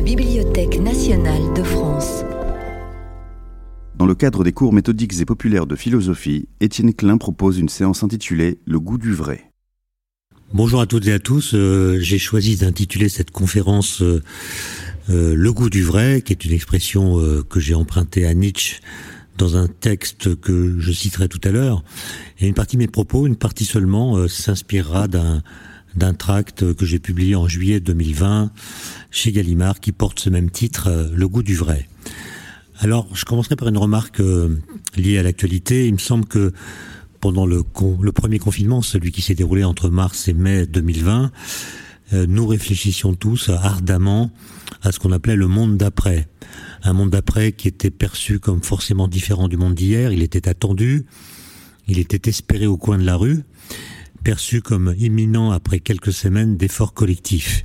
la Bibliothèque nationale de France. Dans le cadre des cours méthodiques et populaires de philosophie, Étienne Klein propose une séance intitulée Le goût du vrai. Bonjour à toutes et à tous. Euh, j'ai choisi d'intituler cette conférence euh, euh, Le goût du vrai, qui est une expression que j'ai empruntée à Nietzsche dans un texte que je citerai tout à l'heure. Et une partie de mes propos, une partie seulement, s'inspirera d'un d'un tract que j'ai publié en juillet 2020 chez Gallimard qui porte ce même titre, euh, Le goût du vrai. Alors, je commencerai par une remarque euh, liée à l'actualité. Il me semble que pendant le, premier confinement, celui qui s'est déroulé entre mars et mai 2020, euh, nous réfléchissions tous ardemment à ce qu'on appelait le monde d'après. Un monde d'après qui était perçu comme forcément différent du monde d'hier. Il était attendu, il était espéré au coin de la rue perçu comme imminent après quelques semaines d'efforts collectifs.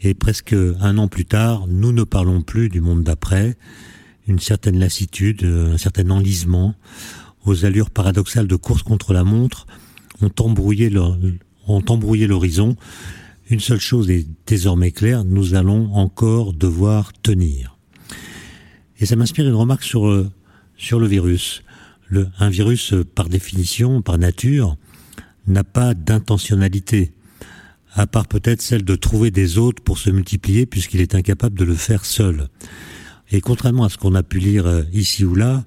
Et presque un an plus tard, nous ne parlons plus du monde d'après, une certaine lassitude, un certain enlisement, aux allures paradoxales de course contre la montre, ont embrouillé l'horizon. Une seule chose est désormais claire, nous allons encore devoir tenir. Et ça m'inspire une remarque sur, sur le virus. Un virus, par définition, par nature, n'a pas d'intentionnalité, à part peut-être celle de trouver des hôtes pour se multiplier puisqu'il est incapable de le faire seul. Et contrairement à ce qu'on a pu lire euh, ici ou là,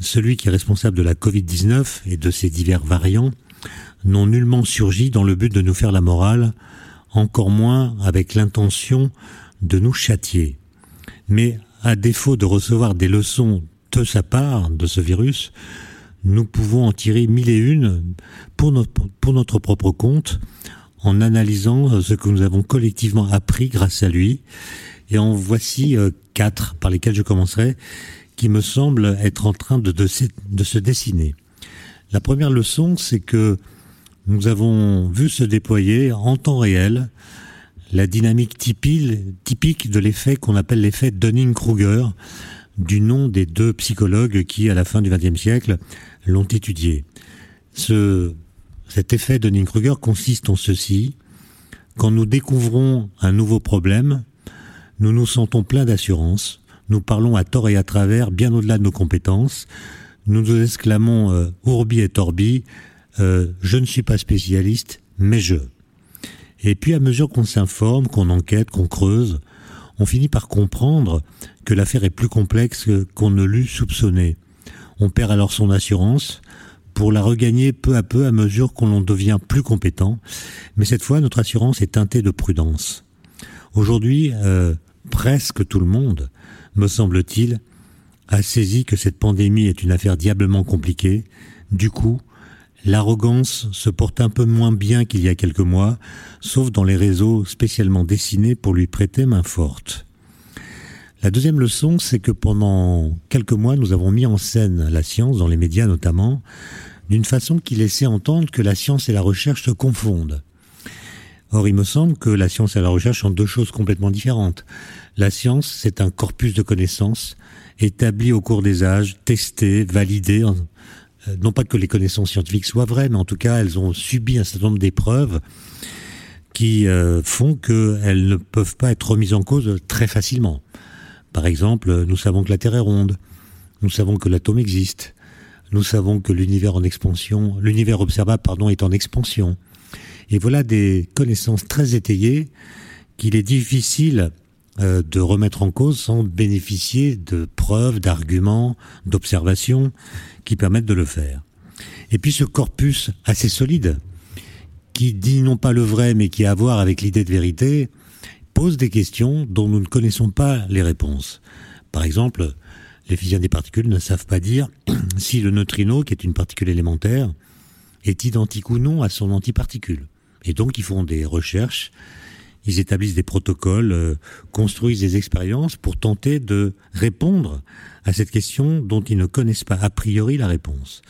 celui qui est responsable de la Covid-19 et de ses divers variants n'ont nullement surgi dans le but de nous faire la morale, encore moins avec l'intention de nous châtier. Mais à défaut de recevoir des leçons de sa part, de ce virus, nous pouvons en tirer mille et une pour notre, propre compte en analysant ce que nous avons collectivement appris grâce à lui. Et en voici euh, quatre par lesquels je commencerai qui me semblent être en train de, de, de se dessiner. La première leçon, c'est que nous avons vu se déployer en temps réel la dynamique typique de l'effet qu'on appelle l'effet Dunning-Kruger, du nom des deux psychologues qui, à la fin du XXe siècle, l'ont étudié. Ce, cet effet de Kruger consiste en ceci. Quand nous découvrons un nouveau problème, nous nous sentons pleins d'assurance, nous parlons à tort et à travers, bien au-delà de nos compétences, nous nous exclamons euh, Urbi et Orbi, euh, je ne suis pas spécialiste, mais je. Et puis à mesure qu'on s'informe, qu'on enquête, qu'on creuse, on finit par comprendre que l'affaire est plus complexe qu'on ne l'eût soupçonné. On perd alors son assurance pour la regagner peu à peu à mesure qu'on en devient plus compétent, mais cette fois notre assurance est teintée de prudence. Aujourd'hui, euh, presque tout le monde, me semble-t-il, a saisi que cette pandémie est une affaire diablement compliquée. Du coup, l'arrogance se porte un peu moins bien qu'il y a quelques mois, sauf dans les réseaux spécialement dessinés pour lui prêter main forte. La deuxième leçon, c'est que pendant quelques mois, nous avons mis en scène la science, dans les médias notamment, d'une façon qui laissait entendre que la science et la recherche se confondent. Or, il me semble que la science et la recherche sont deux choses complètement différentes. La science, c'est un corpus de connaissances établi au cours des âges, testé, validé, non pas que les connaissances scientifiques soient vraies, mais en tout cas, elles ont subi un certain nombre d'épreuves qui euh, font qu'elles ne peuvent pas être remises en cause très facilement. Par exemple, nous savons que la Terre est ronde, nous savons que l'atome existe, nous savons que l'univers en expansion, l'univers observable, pardon, est en expansion. Et voilà des connaissances très étayées qu'il est difficile euh, de remettre en cause sans bénéficier de preuves, d'arguments, d'observations qui permettent de le faire. Et puis ce corpus assez solide, qui dit non pas le vrai, mais qui a à voir avec l'idée de vérité, pose des questions dont nous ne connaissons pas les réponses. Par exemple, les physiciens des particules ne savent pas dire si le neutrino, qui est une particule élémentaire, est identique ou non à son antiparticule. Et donc ils font des recherches ils établissent des protocoles, euh, construisent des expériences pour tenter de répondre à cette question dont ils ne connaissent pas a priori la réponse.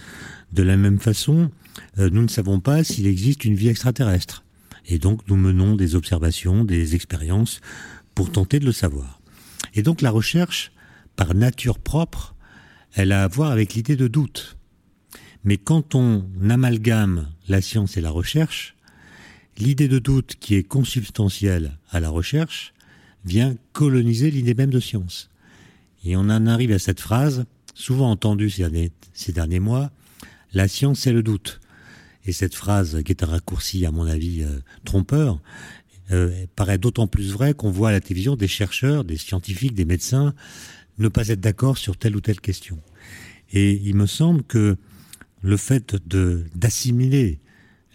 De la même façon, euh, nous ne savons pas s'il existe une vie extraterrestre. Et donc nous menons des observations, des expériences pour tenter de le savoir. Et donc la recherche, par nature propre, elle a à voir avec l'idée de doute. Mais quand on amalgame la science et la recherche, l'idée de doute qui est consubstantielle à la recherche vient coloniser l'idée même de science. Et on en arrive à cette phrase, souvent entendue ces derniers, mois, la science c'est le doute. Et cette phrase, qui est un raccourci à mon avis euh, trompeur, euh, paraît d'autant plus vraie qu'on voit à la télévision des chercheurs, des scientifiques, des médecins ne pas être d'accord sur telle ou telle question. Et il me semble que le fait d'assimiler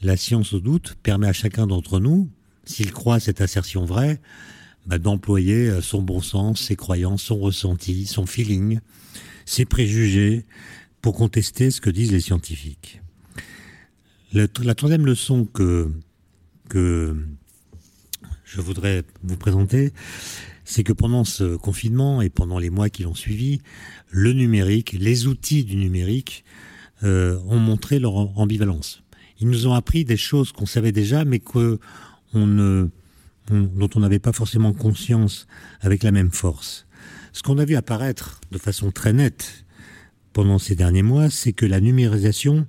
la science au doute permet à chacun d'entre nous, s'il croit cette assertion vraie, bah, d'employer euh, son bon sens, ses croyances, son ressenti, son feeling, ses préjugés pour contester ce que disent les scientifiques. la troisième leçon que, que je voudrais vous présenter, c'est que pendant ce confinement et pendant les mois qui l'ont suivi, le numérique, les outils du numérique euh, ont montré leur ambivalence. Ils nous ont appris des choses qu'on savait déjà, mais que on dont on n'avait pas forcément conscience avec la même force. Ce qu'on a vu apparaître de façon très nette pendant ces derniers mois, c'est que la numérisation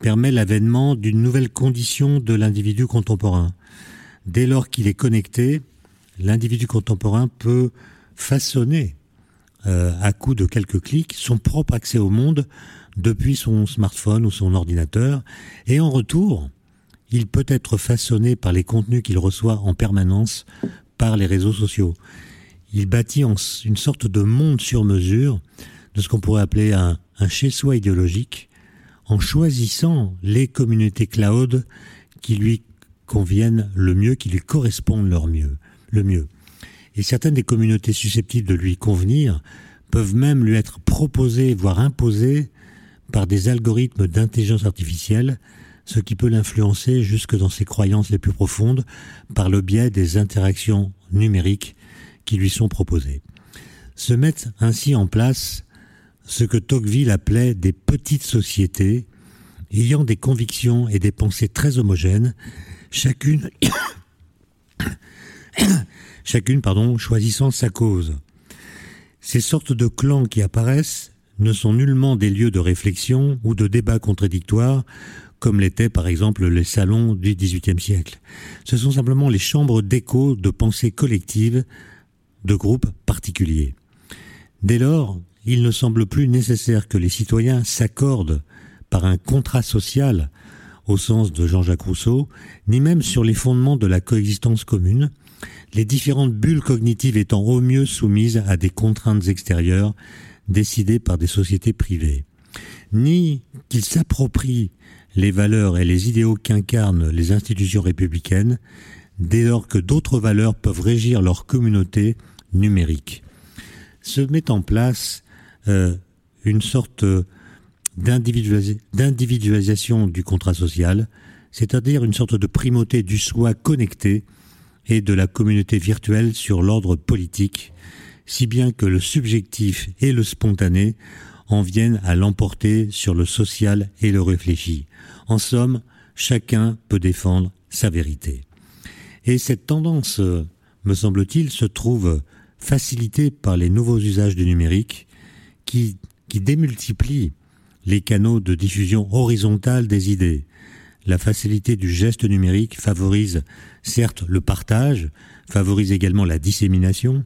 permet l'avènement d'une nouvelle condition de l'individu contemporain. Dès lors qu'il est connecté, l'individu contemporain peut façonner, euh, à coup de quelques clics, son propre accès au monde depuis son smartphone ou son ordinateur, et en retour, il peut être façonné par les contenus qu'il reçoit en permanence par les réseaux sociaux. Il bâtit une sorte de monde sur mesure de ce qu'on pourrait appeler un, chez-soi idéologique en choisissant les communautés cloud qui lui conviennent le mieux, qui lui correspondent le mieux. Et certaines des communautés susceptibles de lui convenir peuvent même lui être proposées, voire imposées, par des algorithmes d'intelligence artificielle, ce qui peut l'influencer jusque dans ses croyances les plus profondes par le biais des interactions numériques qui lui sont proposées. Se mettent ainsi en place ce que Tocqueville appelait des petites sociétés ayant des convictions et des pensées très homogènes chacune, chacune pardon, choisissant sa cause. Ces sortes de clans qui apparaissent ne sont nullement des lieux de réflexion ou de débat contradictoires, comme l'étaient par exemple les salons du XVIIIe siècle. Ce sont simplement les chambres d'écho de pensée collective de groupes particuliers. Dès lors, il ne semble plus nécessaire que les citoyens s'accordent par un contrat social au sens de Jean-Jacques Rousseau, ni même sur les fondements de la coexistence commune, les différentes bulles cognitives étant au mieux soumises à des contraintes extérieures décidées par des sociétés privées, ni qu'ils s'approprient les valeurs et les idéaux qu'incarnent les institutions républicaines, dès lors que d'autres valeurs peuvent régir leur communauté numérique. Se met en place euh, une sorte d'individualisation du contrat social, c'est-à-dire une sorte de primauté du soi connecté et de la communauté virtuelle sur l'ordre politique, si bien que le subjectif et le spontané en viennent à l'emporter sur le social et le réfléchi. En somme, chacun peut défendre sa vérité. Et cette tendance, me semble-t-il, se trouve facilitée par les nouveaux usages du numérique qui, qui démultiplient les canaux de diffusion horizontale des idées. La facilité du geste numérique favorise certes le partage, favorise également la dissémination,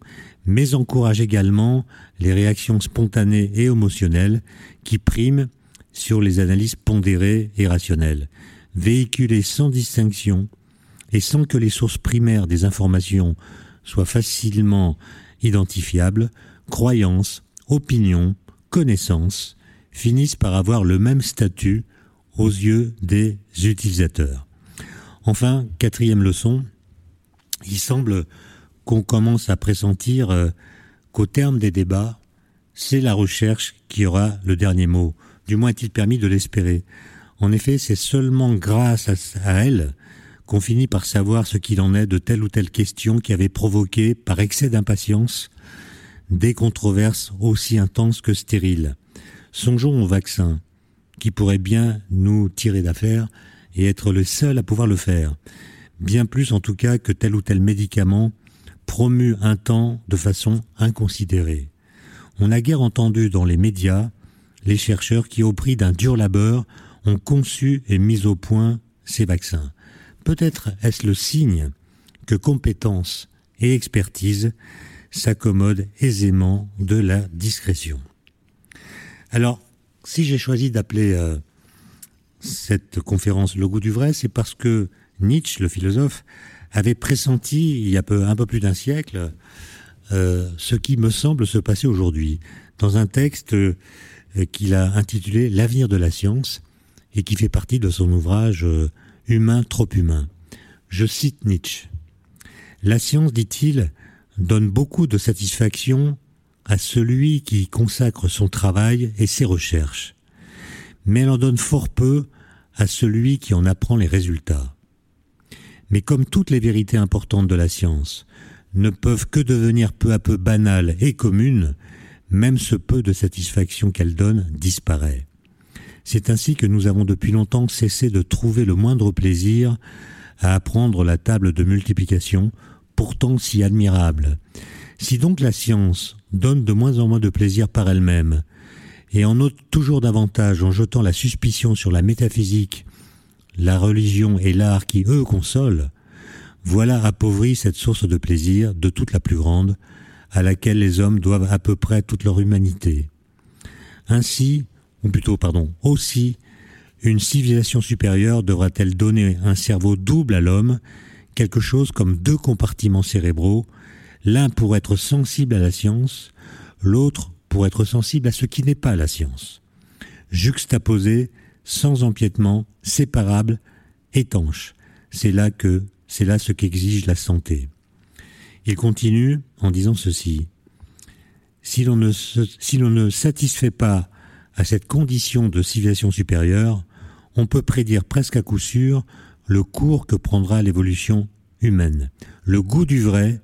mais encourage également les réactions spontanées et émotionnelles qui priment sur les analyses pondérées et rationnelles. Véhiculées sans distinction et sans que les sources primaires des informations soient facilement identifiables, croyances, opinions, connaissances, finissent par avoir le même statut aux yeux des utilisateurs. Enfin, quatrième leçon, il semble qu'on commence à pressentir euh, qu'au terme des débats, c'est la recherche qui aura le dernier mot. Du moins est-il permis de l'espérer. En effet, c'est seulement grâce à, elle qu'on finit par savoir ce qu'il en est de telle ou telle question qui avait provoqué, par excès d'impatience, des controverses aussi intenses que stériles. Songeons au vaccin, qui pourrait bien nous tirer d'affaire et être le seul à pouvoir le faire. Bien plus en tout cas que tel ou tel médicament promu un temps de façon inconsidérée. On a guère entendu dans les médias les chercheurs qui, au prix d'un dur labeur, ont conçu et mis au point ces vaccins. Peut-être est-ce le signe que compétence et expertise s'accommode aisément de la discrétion. Alors, si j'ai choisi d'appeler euh, cette conférence Le goût du vrai, c'est parce que Nietzsche, le philosophe, avait pressenti il y a peu, un peu plus d'un siècle euh, ce qui me semble se passer aujourd'hui dans un texte euh, qu'il a intitulé L'avenir de la science et qui fait partie de son ouvrage Humain trop humain. Je cite Nietzsche. La science, dit-il, donne beaucoup de satisfaction à celui qui consacre son travail et ses recherches, mais elle en donne fort peu à celui qui en apprend les résultats. Mais comme toutes les vérités importantes de la science ne peuvent que devenir peu à peu banales et communes, même ce peu de satisfaction qu'elle donne disparaît. C'est ainsi que nous avons depuis longtemps cessé de trouver le moindre plaisir à apprendre la table de multiplication pourtant si admirable. Si donc la science donne de moins en moins de plaisir par elle-même, et en ôte toujours davantage en jetant la suspicion sur la métaphysique, la religion et l'art qui, eux, consolent, voilà appauvri cette source de plaisir de toute la plus grande, à laquelle les hommes doivent à peu près toute leur humanité. Ainsi, ou plutôt, pardon, aussi, une civilisation supérieure devra-t-elle donner un cerveau double à l'homme quelque chose comme deux compartiments cérébraux, l'un pour être sensible à la science, l'autre pour être sensible à ce qui n'est pas la science. Juxtaposés, sans empiètement, séparables, étanches. C'est là que, c'est là ce qu'exige la santé. Il continue en disant ceci. Si l'on ne, si l'on ne satisfait pas à cette condition de civilisation supérieure, on peut prédire presque à coup sûr le cours que prendra l'évolution humaine. Le goût du vrai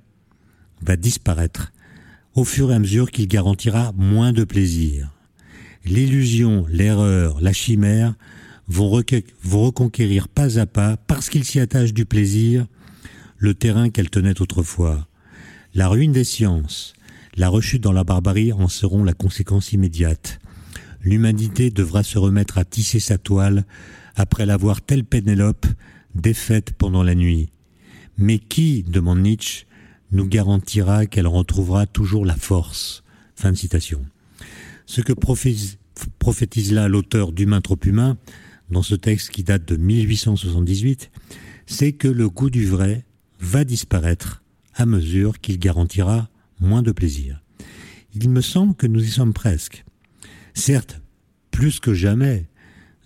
va disparaître au fur et à mesure qu'il garantira moins de plaisir. L'illusion, l'erreur, la chimère vont, reconquérir pas à pas, parce qu'ils s'y attachent du plaisir, le terrain qu'elles tenaient autrefois. La ruine des sciences, la rechute dans la barbarie en seront la conséquence immédiate. L'humanité devra se remettre à tisser sa toile après l'avoir telle Pénélope défaite pendant la nuit. Mais qui, demande Nietzsche, nous garantira qu'elle retrouvera toujours la force? Fin de citation. Ce que prophétise là l'auteur d'Humain trop humain, dans ce texte qui date de 1878, c'est que le goût du vrai va disparaître à mesure qu'il garantira moins de plaisir. Il me semble que nous y sommes presque. Certes, plus que jamais,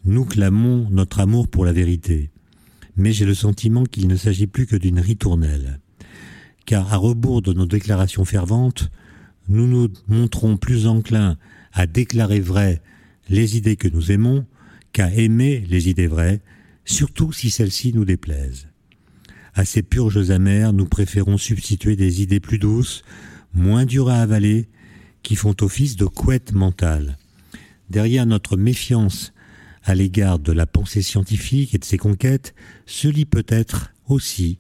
nous clamons notre amour pour la vérité mais j'ai le sentiment qu'il ne s'agit plus que d'une ritournelle. Car à rebours de nos déclarations ferventes, nous nous montrons plus enclins à déclarer vraies les idées que nous aimons qu'à aimer les idées vraies, surtout si celles-ci nous déplaisent. À ces purges amères, nous préférons substituer des idées plus douces, moins dures à avaler, qui font office de couette mentale. Derrière notre méfiance à l'égard de la pensée scientifique et de ses conquêtes se lit peut-être aussi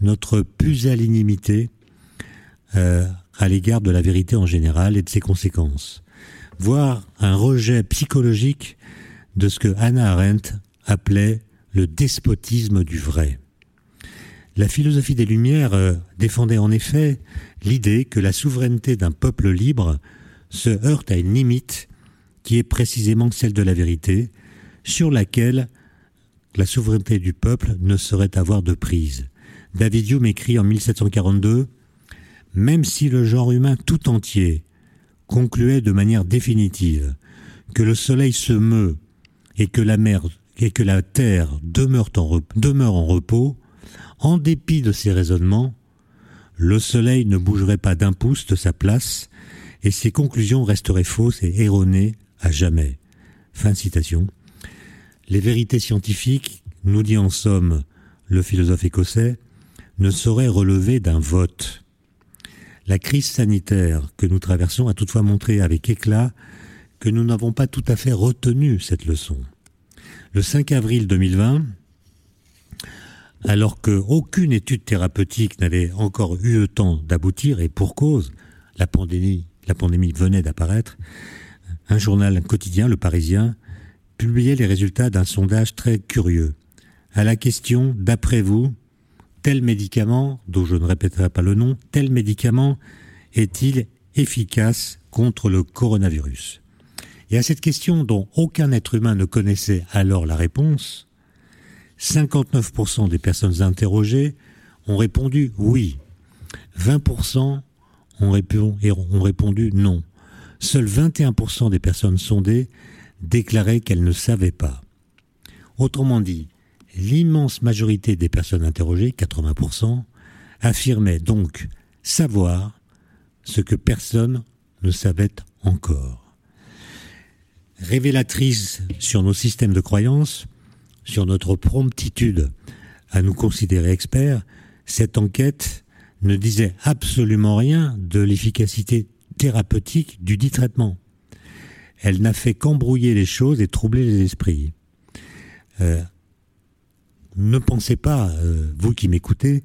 notre pusillanimité euh, à l'égard de la vérité en général et de ses conséquences, voire un rejet psychologique de ce que Hannah Arendt appelait le despotisme du vrai. La philosophie des Lumières euh, défendait en effet l'idée que la souveraineté d'un peuple libre se heurte à une limite qui est précisément celle de la vérité, sur laquelle la souveraineté du peuple ne saurait avoir de prise. David Hume écrit en 1742 Même si le genre humain tout entier concluait de manière définitive que le soleil se meut et que la terre demeure en, demeure en repos, en dépit de ces raisonnements, le soleil ne bougerait pas d'un pouce de sa place et ses conclusions resteraient fausses et erronées à jamais. Fin de citation. Les vérités scientifiques, nous dit en somme le philosophe écossais, ne sauraient relever d'un vote. La crise sanitaire que nous traversons a toutefois montré avec éclat que nous n'avons pas tout à fait retenu cette leçon. Le 5 avril 2020, alors qu'aucune étude thérapeutique n'avait encore eu le temps d'aboutir, et pour cause, la pandémie, la pandémie venait d'apparaître, un journal quotidien, Le Parisien, publiait les résultats d'un sondage très curieux. À la question D'après vous, tel médicament, dont je ne répéterai pas le nom, tel médicament est-il efficace contre le coronavirus? Et à cette question dont aucun être humain ne connaissait alors la réponse, 59% des personnes interrogées ont répondu oui, 20% ont, ont répondu non. Seuls 21% des personnes sondées déclaraient qu'elles ne savaient pas. Autrement dit, l'immense majorité des personnes interrogées, 80%, affirmaient donc savoir ce que personne ne savait encore. Révélatrice sur nos systèmes de croyances, sur notre promptitude à nous considérer experts, cette enquête ne disait absolument rien de l'efficacité thérapeutique du dit traitement. Elle n'a fait qu'embrouiller les choses et troubler les esprits. Euh, ne pensez pas, euh, vous qui m'écoutez,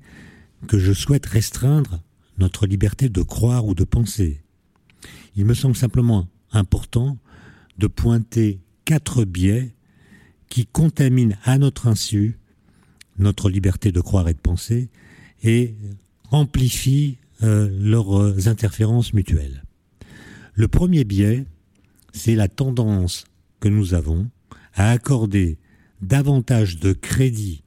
que je souhaite restreindre notre liberté de croire ou de penser. Il me semble simplement important de pointer quatre biais qui contaminent à notre insu notre liberté de croire et de penser et amplifient euh, leurs interférences mutuelles. Le premier biais, c'est la tendance que nous avons à accorder davantage de crédit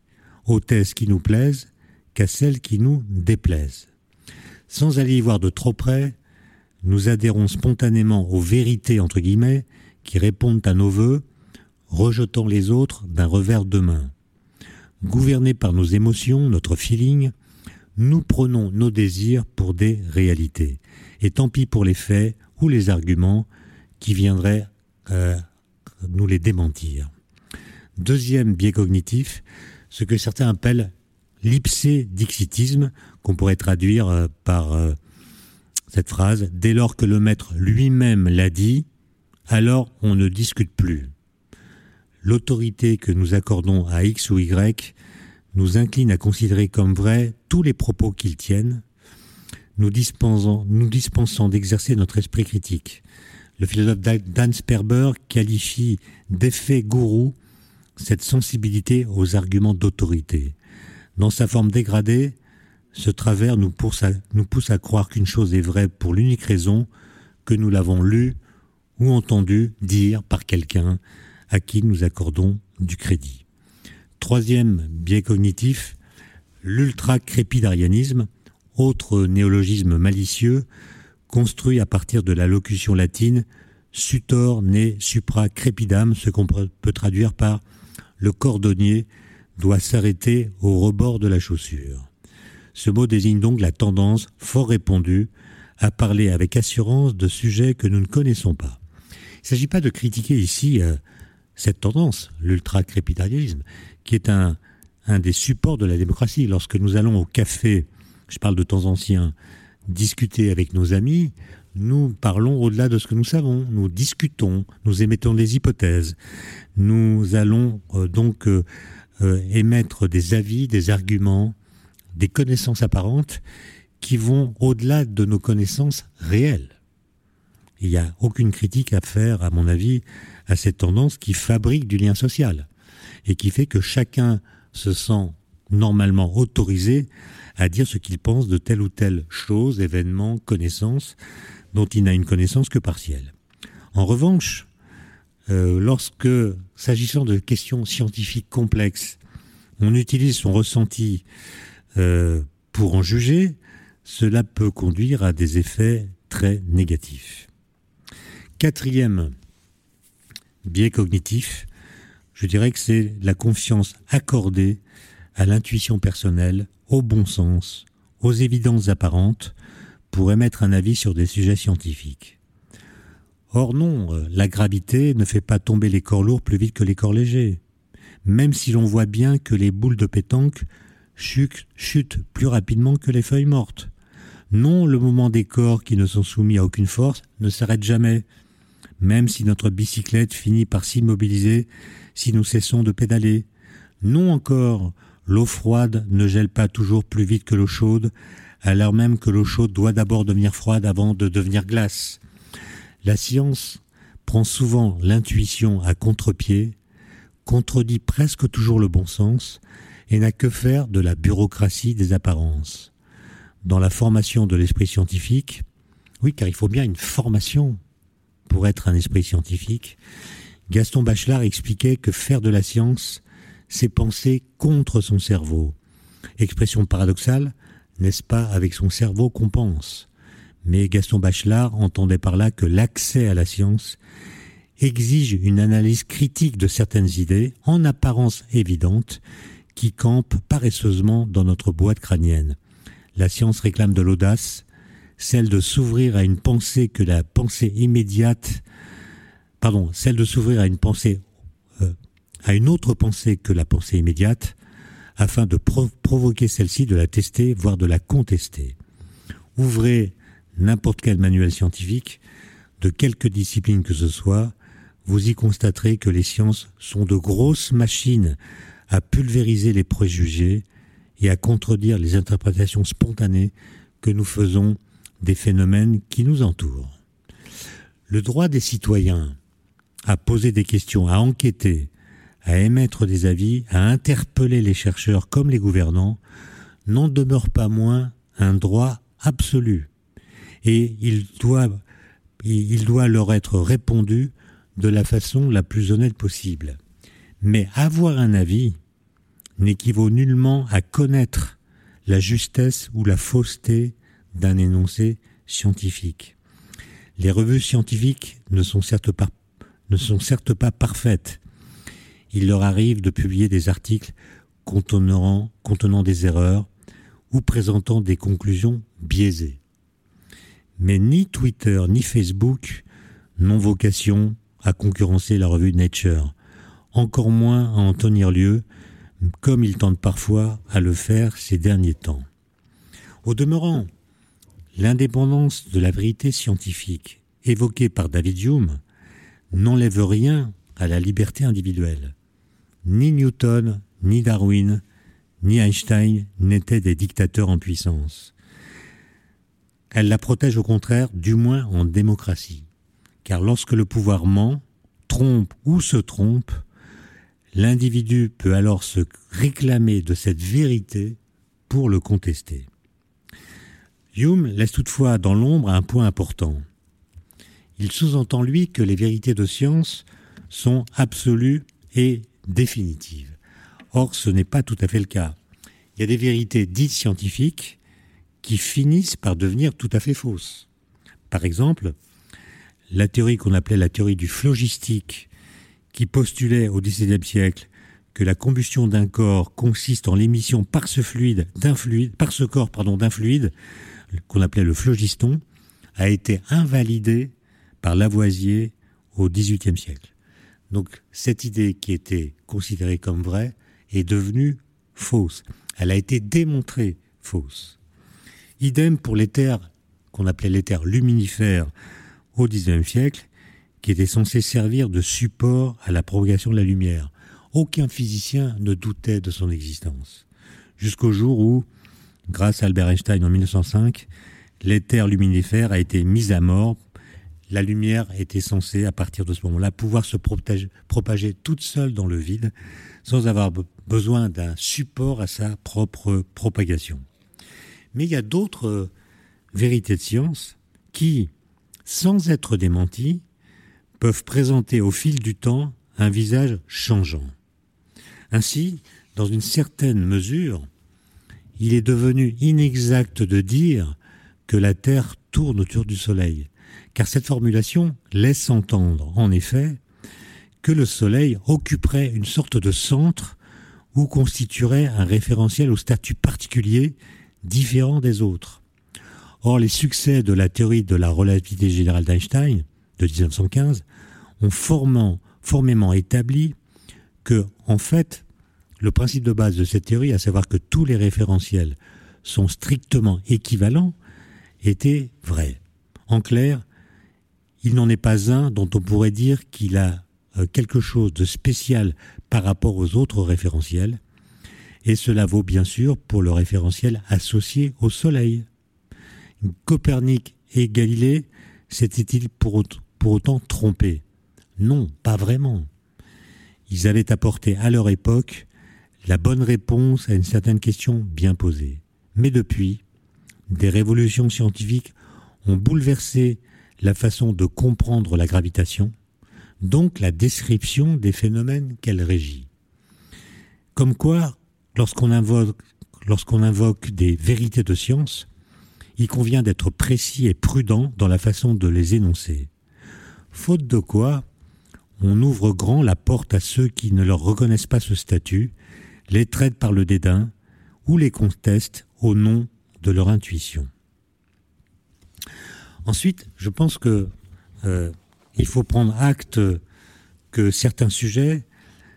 aux thèses qui nous plaisent qu'à celles qui nous déplaisent. Sans aller y voir de trop près, nous adhérons spontanément aux vérités entre guillemets qui répondent à nos voeux, rejetant les autres d'un revers de main. Gouvernés par nos émotions, notre feeling, nous prenons nos désirs pour des réalités. Et tant pis pour les faits ou les arguments qui viendraient euh, nous les démentir. Deuxième biais cognitif, ce que certains appellent l'ipsédixitisme, qu'on pourrait traduire euh, par euh, cette phrase Dès lors que le maître lui-même l'a dit, alors on ne discute plus. L'autorité que nous accordons à X ou Y nous incline à considérer comme vrais tous les propos qu'ils tiennent, nous dispensant, nous dispensant d'exercer notre esprit critique. Le philosophe Dan Sperber qualifie d'effet gourou cette sensibilité aux arguments d'autorité. Dans sa forme dégradée, ce travers nous pousse à, croire qu'une chose est vraie pour l'unique raison que nous l'avons lu ou entendu dire par quelqu'un à qui nous accordons du crédit. Troisième biais cognitif, l'ultra-crépidarianisme, autre néologisme malicieux, construit à partir de la locution latine sutor ne supra crepidam, ce qu'on peut traduire par le cordonnier doit s'arrêter au rebord de la chaussure. Ce mot désigne donc la tendance fort répandue à parler avec assurance de sujets que nous ne connaissons pas. Il ne s'agit pas de critiquer ici euh, cette tendance, l'ultra-crépidarianisme, qui est un, un des supports de la démocratie. Lorsque nous allons au café, je parle de temps anciens, discuter avec nos amis, nous parlons au-delà de ce que nous savons, nous discutons, nous émettons des hypothèses, nous allons euh, donc euh, euh, émettre des avis, des arguments, des connaissances apparentes qui vont au-delà de nos connaissances réelles. Il n'y a aucune critique à faire, à mon avis, à cette tendance qui fabrique du lien social et qui fait que chacun se sent normalement autorisé à dire ce qu'il pense de telle ou telle chose, événement, connaissance, dont il n'a une connaissance que partielle. En revanche, euh, lorsque, s'agissant de questions scientifiques complexes, on utilise son ressenti euh, pour en juger, cela peut conduire à des effets très négatifs. Quatrième biais cognitif, je dirais que c'est la confiance accordée à l'intuition personnelle, au bon sens, aux évidences apparentes, pour émettre un avis sur des sujets scientifiques. Or non, la gravité ne fait pas tomber les corps lourds plus vite que les corps légers, même si l'on voit bien que les boules de pétanque chutent plus rapidement que les feuilles mortes. Non, le mouvement des corps qui ne sont soumis à aucune force ne s'arrête jamais, même si notre bicyclette finit par s'immobiliser si nous cessons de pédaler. Non encore, l'eau froide ne gèle pas toujours plus vite que l'eau chaude, alors même que l'eau chaude doit d'abord devenir froide avant de devenir glace. La science prend souvent l'intuition à contre-pied, contredit presque toujours le bon sens, et n'a que faire de la bureaucratie des apparences. Dans la formation de l'esprit scientifique, oui, car il faut bien une formation pour être un esprit scientifique, Gaston Bachelard expliquait que faire de la science, c'est penser contre son cerveau. Expression paradoxale, n'est-ce pas avec son cerveau qu'on pense Mais Gaston Bachelard entendait par là que l'accès à la science exige une analyse critique de certaines idées, en apparence évidentes, qui campent paresseusement dans notre boîte crânienne. La science réclame de l'audace, celle de s'ouvrir à une pensée que la pensée immédiate, pardon, celle de s'ouvrir à une pensée, euh, à une autre pensée que la pensée immédiate, afin de provoquer celle-ci, de la tester, voire de la contester. Ouvrez n'importe quel manuel scientifique, de quelque discipline que ce soit, vous y constaterez que les sciences sont de grosses machines à pulvériser les préjugés et à contredire les interprétations spontanées que nous faisons des phénomènes qui nous entourent. Le droit des citoyens à poser des questions, à enquêter, à émettre des avis, à interpeller les chercheurs comme les gouvernants, n'en demeure pas moins un droit absolu. Et il doit, leur être répondu de la façon la plus honnête possible. Mais avoir un avis n'équivaut nullement à connaître la justesse ou la fausseté d'un énoncé scientifique. Les revues scientifiques ne sont certes pas parfaites. Il leur arrive de publier des articles contenant, des erreurs ou présentant des conclusions biaisées. Mais ni Twitter ni Facebook n'ont vocation à concurrencer la revue Nature, encore moins à en tenir lieu, comme ils tentent parfois à le faire ces derniers temps. Au demeurant, l'indépendance de la vérité scientifique évoquée par David Hume n'enlève rien à la liberté individuelle. Ni Newton, ni Darwin, ni Einstein n'étaient des dictateurs en puissance. Elle la protège au contraire, du moins en démocratie car lorsque le pouvoir ment, trompe ou se trompe, l'individu peut alors se réclamer de cette vérité pour le contester. Hume laisse toutefois dans l'ombre un point important. Il sous-entend, lui, que les vérités de science sont absolues et définitives. Or, ce n'est pas tout à fait le cas. Il y a des vérités dites scientifiques qui finissent par devenir tout à fait fausses. Par exemple, la théorie qu'on appelait la théorie du phlogistique, qui postulait au XVIIe siècle que la combustion d'un corps consiste en l'émission par ce fluide d'un fluide, par ce corps pardon d'un fluide qu'on appelait le phlogiston, a été invalidée par Lavoisier au XVIIIe siècle. Donc cette idée qui était considérée comme vraie est devenue fausse. Elle a été démontrée fausse. Idem pour l'éther qu'on appelait l'éther luminifère au XIXe siècle qui était censé servir de support à la propagation de la lumière. Aucun physicien ne doutait de son existence. Jusqu'au jour où, grâce à Albert Einstein en 1905, l'éther luminifère a été mis à mort. La lumière était censée, à partir de ce moment-là, pouvoir se propager toute seule dans le vide, sans avoir besoin d'un support à sa propre propagation. Mais il y a d'autres vérités de science qui, sans être démentis, peuvent présenter au fil du temps un visage changeant. Ainsi, dans une certaine mesure, il est devenu inexact de dire que la Terre tourne autour du Soleil, car cette formulation laisse entendre, en effet, que le Soleil occuperait une sorte de centre ou constituerait un référentiel au statut particulier différent des autres. Or, les succès de la théorie de la relativité générale d'Einstein de 1915 ont formellement établi que, en fait, le principe de base de cette théorie, à savoir que tous les référentiels sont strictement équivalents, était vrai. En clair, il n'en est pas un dont on pourrait dire qu'il a euh, quelque chose de spécial par rapport aux autres référentiels, et cela vaut bien sûr pour le référentiel associé au Soleil. Copernic et Galilée s'étaient-ils pour, autant trompés? Non, pas vraiment. Ils avaient apporté à leur époque la bonne réponse à une certaine question bien posée. Mais depuis, des révolutions scientifiques ont bouleversé la façon de comprendre la gravitation, donc la description des phénomènes qu'elle régit. Comme quoi, lorsqu'on invoque, des vérités de science, il convient d'être précis et prudent dans la façon de les énoncer. Faute de quoi, on ouvre grand la porte à ceux qui ne leur reconnaissent pas ce statut, les traitent par le dédain ou les contestent au nom de leur intuition. Ensuite, je pense que euh, il faut prendre acte que certains sujets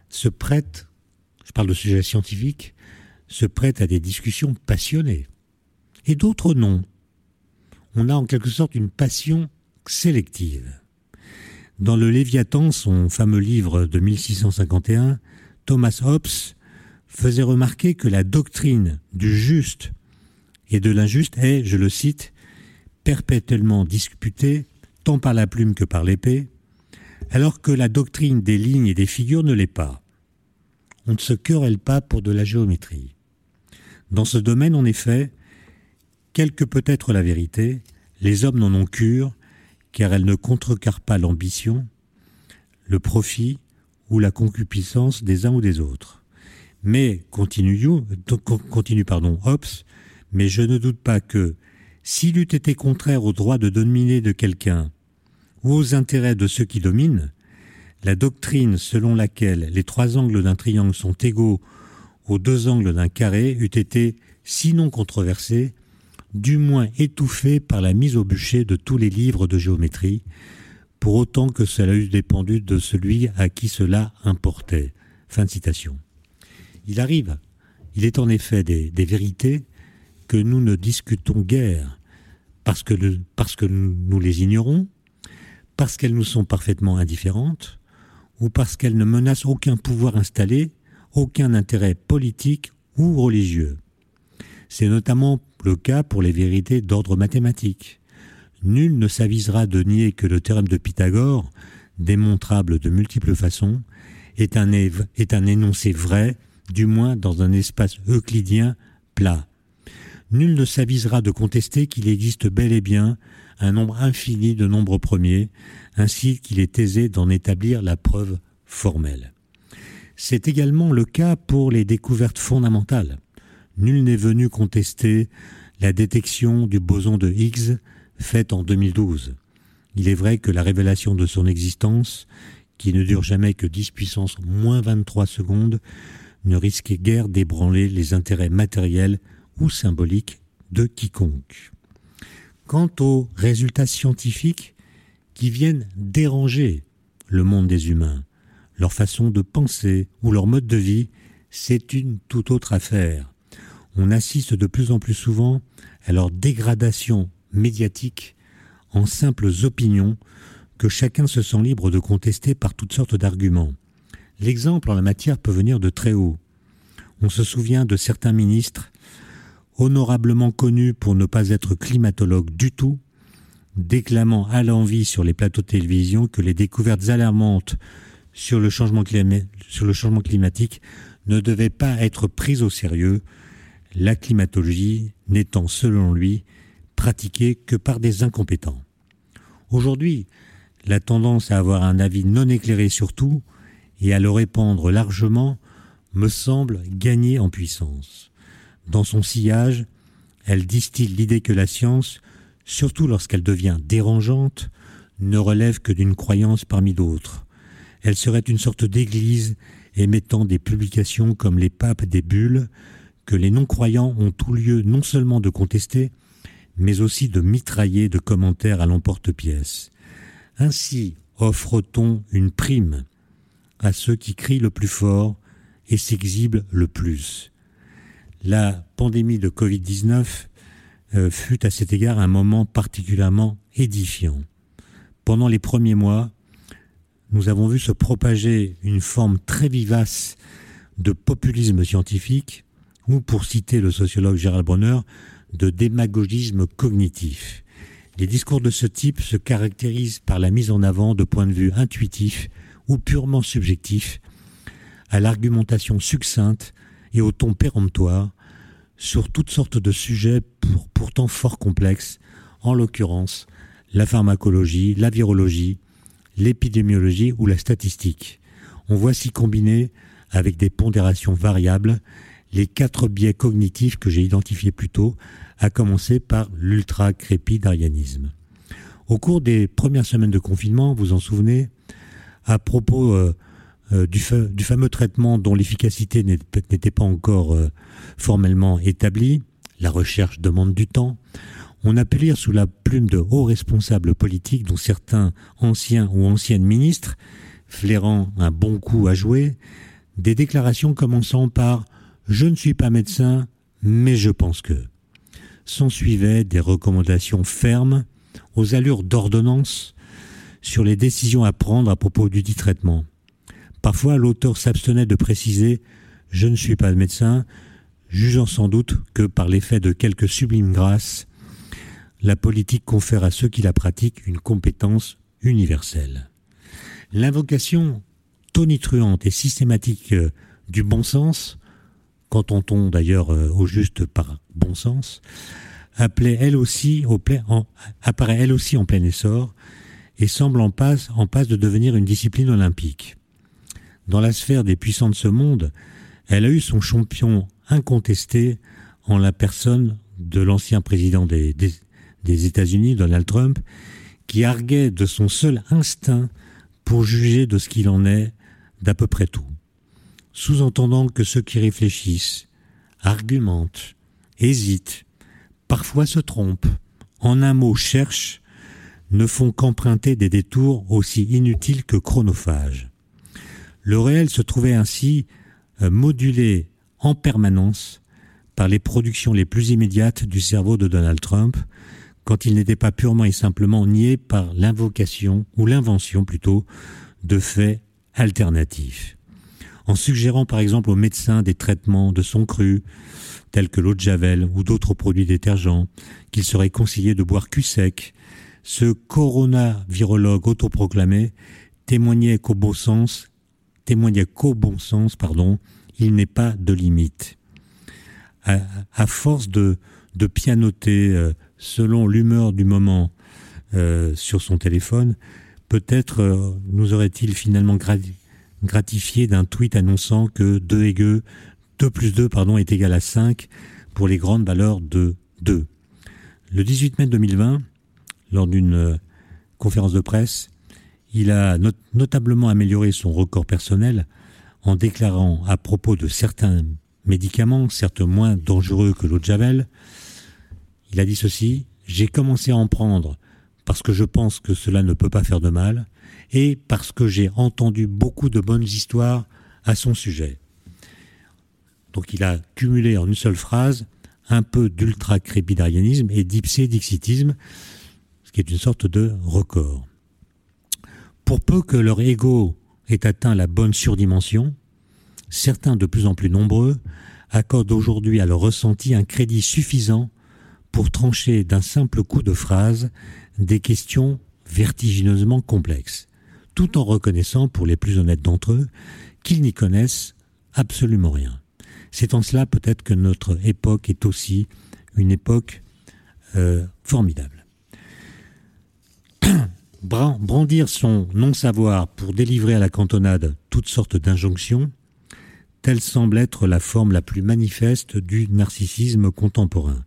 se prêtent, je parle de sujets scientifiques, se prêtent à des discussions passionnées, et d'autres non. On a en quelque sorte une passion sélective. Dans le Léviathan, son fameux livre de 1651, Thomas Hobbes faisait remarquer que la doctrine du juste et de l'injuste est, je le cite, perpétuellement disputée tant par la plume que par l'épée, alors que la doctrine des lignes et des figures ne l'est pas. On ne se querelle pas pour de la géométrie. Dans ce domaine, en effet, quelle que peut être la vérité, les hommes n'en ont cure car elle ne contrecarre pas l'ambition, le profit ou la concupiscence des uns ou des autres. Mais, continue, continue pardon, Hobbes, mais je ne doute pas que, s'il eût été contraire au droit de dominer de quelqu'un, ou aux intérêts de ceux qui dominent, la doctrine selon laquelle les trois angles d'un triangle sont égaux aux deux angles d'un carré eût été, sinon controversée, du moins étouffé par la mise au bûcher de tous les livres de géométrie, pour autant que cela eût dépendu de celui à qui cela importait. Fin citation. Il arrive, il est en effet des, vérités nous ne discutons guère parce que, nous les ignorons, parce qu'elles nous sont parfaitement indifférentes, ou parce qu'elles ne menacent aucun pouvoir installé, aucun intérêt politique ou religieux. C'est notamment le cas pour les vérités d'ordre mathématique. Nul ne s'avisera de nier que le théorème de Pythagore, démontrable de multiples façons, est un énoncé vrai, du moins dans un espace euclidien plat. Nul ne s'avisera de contester qu'il existe bel et bien un nombre infini de nombres premiers, ainsi qu'il est aisé d'en établir la preuve formelle. C'est également le cas pour les découvertes fondamentales nul n'est venu contester la détection du boson de Higgs faite en 2012. Il est vrai que la révélation de son existence, qui ne dure jamais que 10 puissance moins 23 secondes, ne risquait guère d'ébranler les intérêts matériels ou symboliques de quiconque. Quant aux résultats scientifiques qui viennent déranger le monde des humains, leur façon de penser ou leur mode de vie, c'est une toute autre affaire on assiste de plus en plus souvent à leur dégradation médiatique en simples opinions que chacun se sent libre de contester par toutes sortes d'arguments. L'exemple en la matière peut venir de très haut. On se souvient de certains ministres, honorablement connus pour ne pas être climatologues du tout, déclamant à l'envi sur les plateaux de télévision que les découvertes alarmantes sur le changement, sur le changement climatique ne devaient pas être prises au sérieux, la climatologie n'étant selon lui pratiquée que par des incompétents. Aujourd'hui, la tendance à avoir un avis non éclairé sur tout et à le répandre largement me semble gagner en puissance. Dans son sillage, elle distille l'idée que la science, surtout lorsqu'elle devient dérangeante, ne relève que d'une croyance parmi d'autres. Elle serait une sorte d'église émettant des publications comme les papes des bulles, que les non-croyants ont tout lieu non seulement de contester, mais aussi de mitrailler de commentaires à l'emporte-pièce. Ainsi offre-t-on une prime à ceux qui crient le plus fort et s'exhibent le plus. La pandémie de Covid-19 euh, fut à cet égard un moment particulièrement édifiant. Pendant les premiers mois, nous avons vu se propager une forme très vivace de populisme scientifique ou, pour citer le sociologue Gérald Bronner, de démagogisme cognitif. Les discours de ce type se caractérisent par la mise en avant de points de vue intuitifs ou purement subjectifs, à l'argumentation succincte et au ton péremptoire sur toutes sortes de sujets pourtant fort complexes, en l'occurrence la pharmacologie, la virologie, l'épidémiologie ou la statistique. On voit s'y combiner, avec des pondérations variables, les quatre biais cognitifs que j'ai identifiés plus tôt, à commencer par l'ultra-crépidarianisme. Au cours des premières semaines de confinement, vous en souvenez, à propos euh, euh, du, fameux traitement dont l'efficacité n'était pas encore euh, formellement établie, la recherche demande du temps, on a pu lire sous la plume de hauts responsables politiques, dont certains anciens ou anciennes ministres, flairant un bon coup à jouer, des déclarations commençant par Je ne suis pas médecin, mais je pense que. S'ensuivaient des recommandations fermes, aux allures d'ordonnance, sur les décisions à prendre à propos du dit traitement. Parfois, l'auteur s'abstenait de préciser Je ne suis pas médecin, jugeant sans doute que par l'effet de quelques sublimes grâces, la politique confère à ceux qui la pratiquent une compétence universelle. L'invocation tonitruante et systématique euh, du bon sens, quand on d'ailleurs euh, au juste par bon sens, appelait elle aussi au plein, apparaît elle aussi en plein essor et semble en passe, en passe de devenir une discipline olympique. Dans la sphère des puissants de ce monde, elle a eu son champion incontesté en la personne de l'ancien président des, des États-Unis, Donald Trump, qui arguait de son seul instinct pour juger de ce qu'il en est d'à peu près tout, sous-entendant que ceux qui réfléchissent, argumentent, hésitent, parfois se trompent, en un mot cherchent, ne font qu'emprunter des détours aussi inutiles que chronophages. Le réel se trouvait ainsi euh, modulé en permanence par les productions les plus immédiates du cerveau de Donald Trump, quand il n'était pas purement et simplement nié par l'invocation, ou l'invention plutôt, de faits alternatifs. En suggérant par exemple aux médecins des traitements de son cru, tels que l'eau de Javel ou d'autres produits détergents, qu'il serait conseillé de boire cul sec, ce coronavirologue autoproclamé témoignait qu'au bon sens, témoignait qu'au bon sens, pardon, il n'est pas de limite. À, force de, pianoter euh, selon l'humeur du moment euh, sur son téléphone, peut-être euh, nous aurait-il finalement gratifié d'un tweet annonçant que 2 et 2, 2 plus 2 pardon, est égal à 5 pour les grandes valeurs de 2. Le 18 mai 2020, lors d'une conférence de presse, il a notablement amélioré son record personnel en déclarant à propos de certains médicaments, certes moins dangereux que l'eau de Javel, il a dit ceci, j'ai commencé à en prendre parce que je pense que cela ne peut pas faire de mal et parce que j'ai entendu beaucoup de bonnes histoires à son sujet. Donc il a cumulé en une seule phrase un peu d'ultra-crépidarianisme et d'ipsédixitisme, ce qui est une sorte de record. Pour peu que leur ego ait atteint la bonne surdimension, certains de plus en plus nombreux accordent aujourd'hui à leur ressenti un crédit suffisant pour trancher d'un simple coup de phrase des questions vertigineusement complexes, tout en reconnaissant pour les plus honnêtes d'entre eux qu'ils n'y connaissent absolument rien. C'est en cela peut-être que notre époque est aussi une époque euh, formidable. Brandir son non-savoir pour délivrer à la cantonade toutes sortes d'injonctions, telle semble être la forme la plus manifeste du narcissisme contemporain.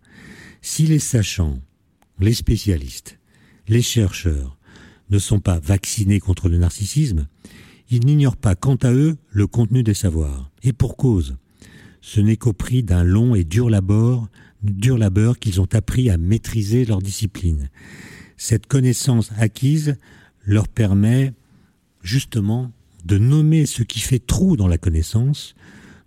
Si les sachants, les spécialistes, les chercheurs ne sont pas vaccinés contre le narcissisme, ils n'ignorent pas quant à eux le contenu des savoirs. Et pour cause, ce n'est qu'au prix d'un long et dur labeur, dur labeur qu'ils ont appris à maîtriser leur discipline. Cette connaissance acquise leur permet justement de nommer ce qui fait trou dans la connaissance,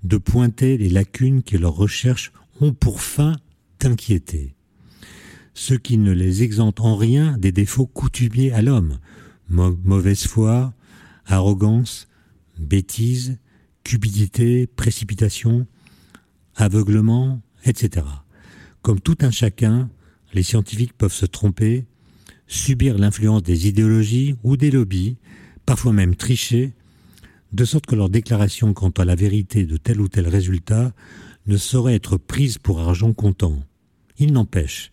de pointer les lacunes que leurs recherches ont pour fin d'inquiéter. Ce qui ne les exempte en rien des défauts coutumiers à l'homme, mauvaise foi, arrogance, bêtise, cupidité, précipitation, aveuglement, etc. Comme tout un chacun, les scientifiques peuvent se tromper, subir l'influence des idéologies ou des lobbies, parfois même tricher, de sorte que leur déclaration quant à la vérité de tel ou tel résultat ne saurait être prise pour argent comptant. Il n'empêche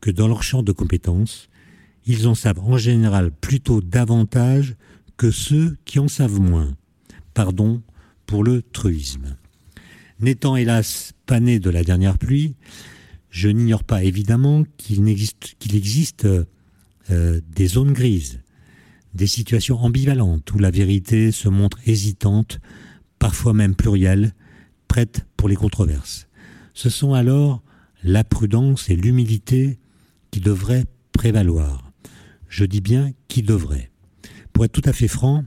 que dans leur champ de compétences, ils en savent en général plutôt davantage que ceux qui en savent moins. Pardon pour le truisme. N'étant hélas pas né de la dernière pluie, je n'ignore pas évidemment qu'il existe, qu'il existe euh, des zones grises, des situations ambivalentes où la vérité se montre hésitante, parfois même plurielle, prête pour les controverses. Ce sont alors la prudence et l'humilité qui devraient prévaloir. Je dis bien qui devrait. Pour être tout à fait franc,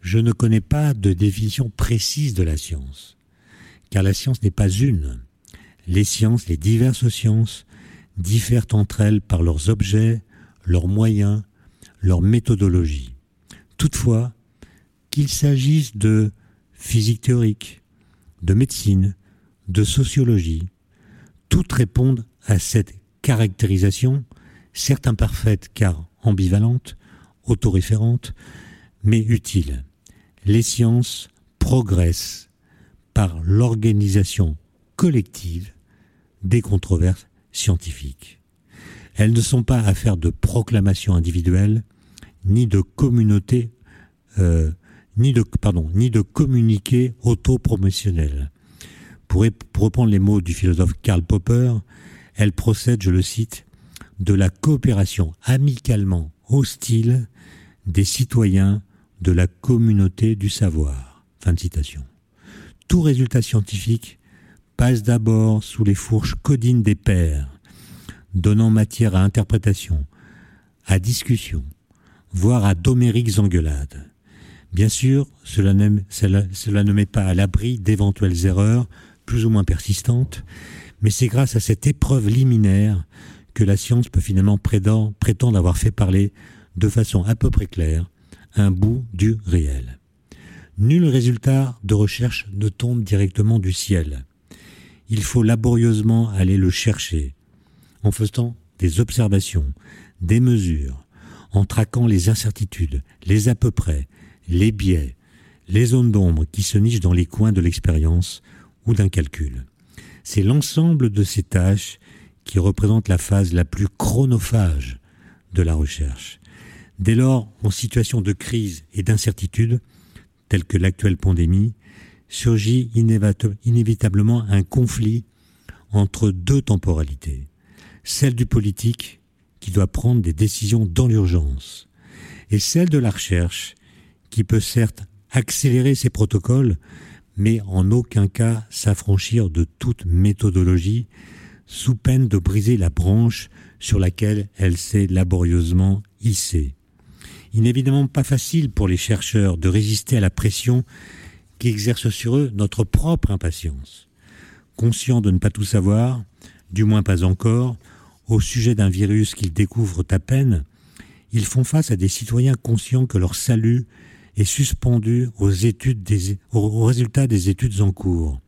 je ne connais pas de définition précise de la science, car la science n'est pas une. Les sciences, les diverses sciences, diffèrent entre elles par leurs objets, leurs moyens, leur méthodologie. Toutefois, qu'il s'agisse de physique théorique, de médecine, de sociologie, toutes répondent à cette caractérisation, certes imparfaite car ambivalente, autoréférente, mais utile. Les sciences progressent par l'organisation collective des controverses scientifiques. Elles ne sont pas affaires de proclamation individuelle, ni de communauté, euh, ni de pardon, ni de communiqué autopromotionnel. Pour, pour reprendre les mots du philosophe Karl Popper, elle procède, je le cite, de la coopération amicalement hostile des citoyens de la communauté du savoir. Fin de citation. Tout résultat scientifique passe d'abord sous les fourches codines des pairs, donnant matière à interprétation, à discussion, voire à d'homériques engueulades. Bien sûr, cela cela ne met pas à l'abri d'éventuelles erreurs, plus ou moins persistantes, mais c'est grâce à cette épreuve liminaire que la science peut finalement prétendre avoir fait parler de façon à peu près claire un bout du réel. Nul résultat de recherche ne tombe directement du ciel. Il faut laborieusement aller le chercher, en faisant des observations, des mesures, en traquant les incertitudes, les à peu près, les biais, les zones d'ombre qui se nichent dans les coins de l'expérience ou d'un calcul. C'est l'ensemble de ces tâches qui représentent la phase la plus chronophage de la recherche. Dès lors, en situation de crise et d'incertitude, telle que l'actuelle pandémie, surgit inévitablement un conflit entre deux temporalités celle du politique, qui doit prendre des décisions dans l'urgence, et celle de la recherche, qui peut certes accélérer ses protocoles, mais en aucun cas s'affranchir de toute méthodologie, sous peine de briser la branche sur laquelle elle s'est laborieusement hissée. Il n'est évidemment pas facile pour les chercheurs de résister à la pression qui exerce sur eux notre propre impatience. Conscients de ne pas tout savoir, du moins pas encore, au sujet d'un virus qu'ils découvrent à peine, ils font face à des citoyens conscients que leur salut est suspendu aux, études des, aux résultats des études en cours.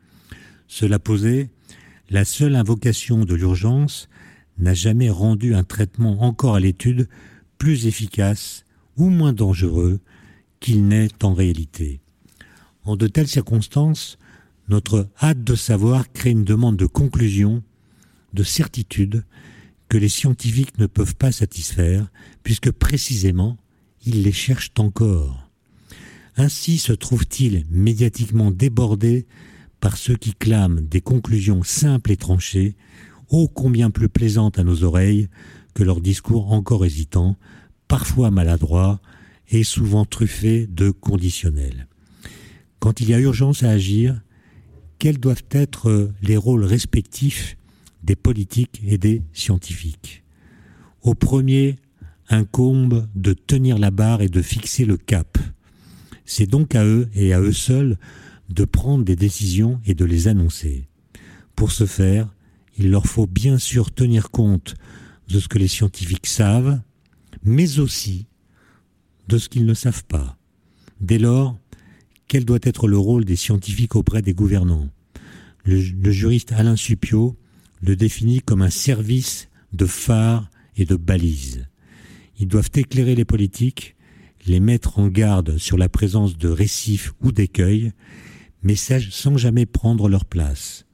Cela posé, la seule invocation de l'urgence n'a jamais rendu un traitement encore à l'étude plus efficace ou moins dangereux qu'il n'est en réalité. En de telles circonstances, notre hâte de savoir crée une demande de conclusion, de certitude, que les scientifiques ne peuvent pas satisfaire, puisque précisément, ils les cherchent encore. Ainsi se trouvent-ils médiatiquement débordés par ceux qui clament des conclusions simples et tranchées, ô combien plus plaisantes à nos oreilles que leurs discours encore hésitants, parfois maladroits et souvent truffés de conditionnels. Quand il y a urgence à agir, quels doivent être les rôles respectifs des politiques et des scientifiques. Au premier incombe de tenir la barre et de fixer le cap. C'est donc à eux et à eux seuls de prendre des décisions et de les annoncer. Pour ce faire, il leur faut bien sûr tenir compte de ce que les scientifiques savent, mais aussi de ce qu'ils ne savent pas. Dès lors, quel doit être le rôle des scientifiques auprès des gouvernants? Le, juriste Alain Suppiot le définit comme un service de phare et de balise. Ils doivent éclairer les politiques, les mettre en garde sur la présence de récifs ou d'écueils, mais sans jamais prendre leur place,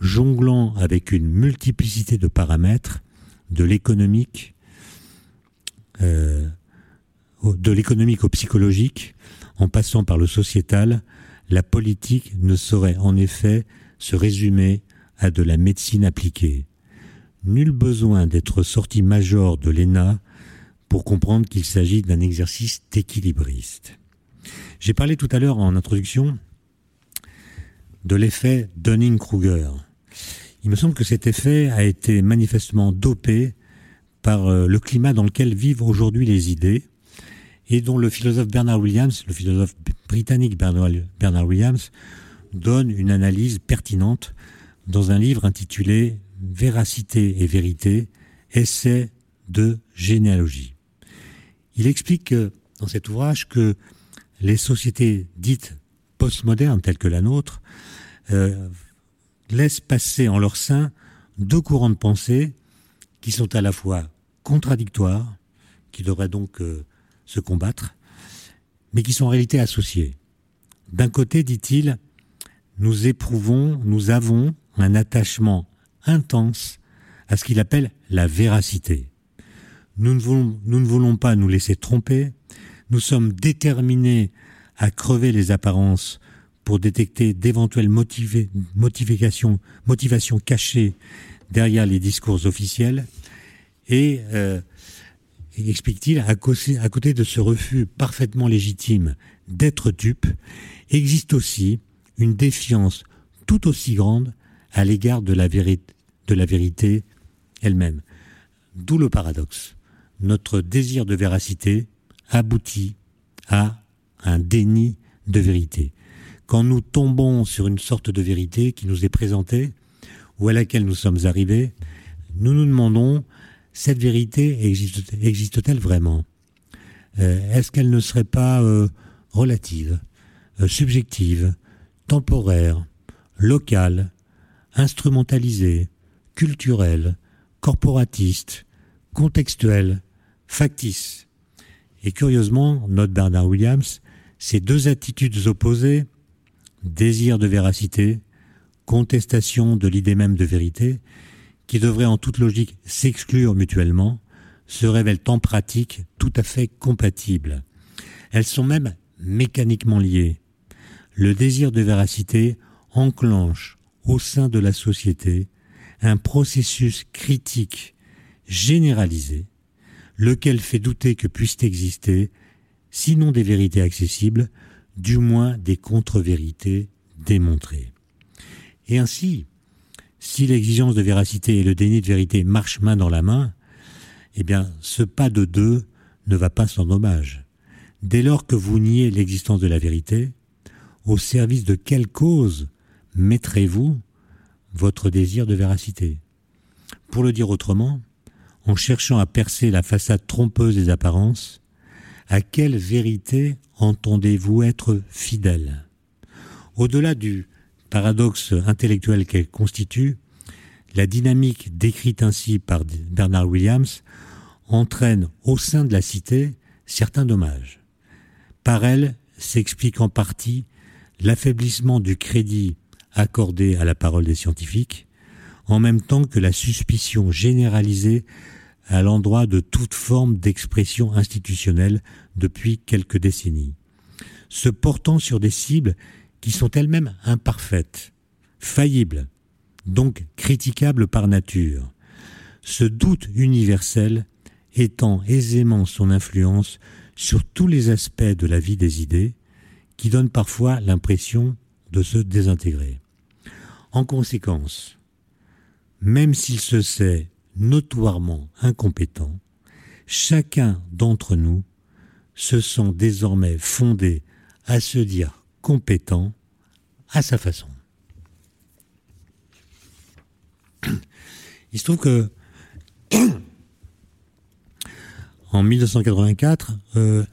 jonglant avec une multiplicité de paramètres, de l'économique, euh, de l'économique au psychologique, en passant par le sociétal, la politique ne saurait en effet se résumer à de la médecine appliquée. Nul besoin d'être sorti major de l'ENA pour comprendre qu'il s'agit d'un exercice d'équilibriste. J'ai parlé tout à l'heure en introduction de l'effet Dunning-Kruger. Il me semble que cet effet a été manifestement dopé par euh, le climat dans lequel vivent aujourd'hui les idées et dont le philosophe Bernard Williams, le philosophe britannique Bernard Williams, donne une analyse pertinente dans un livre intitulé Véracité et vérité, essai de généalogie. Il explique dans cet ouvrage que les sociétés dites postmodernes telles que la nôtre euh, laissent passer en leur sein deux courants de pensée qui sont à la fois contradictoires, qui devraient donc euh, se combattre, mais qui sont en réalité associés. D'un côté, dit-il, nous éprouvons, nous avons un attachement intense à ce qu'il appelle la véracité. Nous ne, voulons, nous ne voulons pas nous laisser tromper, nous sommes déterminés à crever les apparences pour détecter d'éventuelles motivations, motivations cachées derrière les discours officiels. Et, euh, explique-t-il, à, à côté de ce refus parfaitement légitime d'être dupe, existe aussi une défiance tout aussi grande à l'égard de la, vérité elle-même. D'où le paradoxe. Notre désir de véracité aboutit à un déni de vérité. Quand nous tombons sur une sorte de vérité qui nous est présentée ou à laquelle nous sommes arrivés, nous nous demandons, cette vérité existe-t-elle vraiment? Euh, Est-ce qu'elle ne serait pas euh, relative, euh, subjective, temporaire, locale, instrumentalisée, culturelle, corporatiste, contextuelle, factice. Et curieusement, note Bernard Williams, ces deux attitudes opposées, désir de véracité, contestation de l'idée même de vérité, qui devraient en toute logique s'exclure mutuellement, se révèlent en pratique tout à fait compatibles. Elles sont même mécaniquement liées. Le désir de véracité enclenche au sein de la société un processus critique généralisé, lequel fait douter que puissent exister, sinon des vérités accessibles, du moins des contre-vérités démontrées. Et ainsi, si l'exigence de véracité et le déni de vérité marchent main dans la main, eh bien, ce pas de deux ne va pas sans dommage. Dès lors que vous niez l'existence de la vérité, au service de quelle cause mettrez-vous votre désir de véracité? Pour le dire autrement, en cherchant à percer la façade trompeuse des apparences, à quelle vérité entendez-vous être fidèle? Au-delà du paradoxe intellectuel qu'elle constitue, la dynamique décrite ainsi par Bernard Williams entraîne au sein de la cité certains dommages. Par elle s'explique en partie l'affaiblissement du crédit accordé à la parole des scientifiques, en même temps que la suspicion généralisée à l'endroit de toute forme d'expression institutionnelle depuis quelques décennies, se portant sur des cibles qui sont elles-mêmes imparfaites, faillibles, donc critiquables par nature. Ce doute universel étend aisément son influence sur tous les aspects de la vie des idées, qui donne parfois l'impression de se désintégrer. En conséquence, même s'il se sait notoirement incompétent, chacun d'entre nous se sent désormais fondé à se dire compétent à sa façon. Il se trouve que en 1984, euh,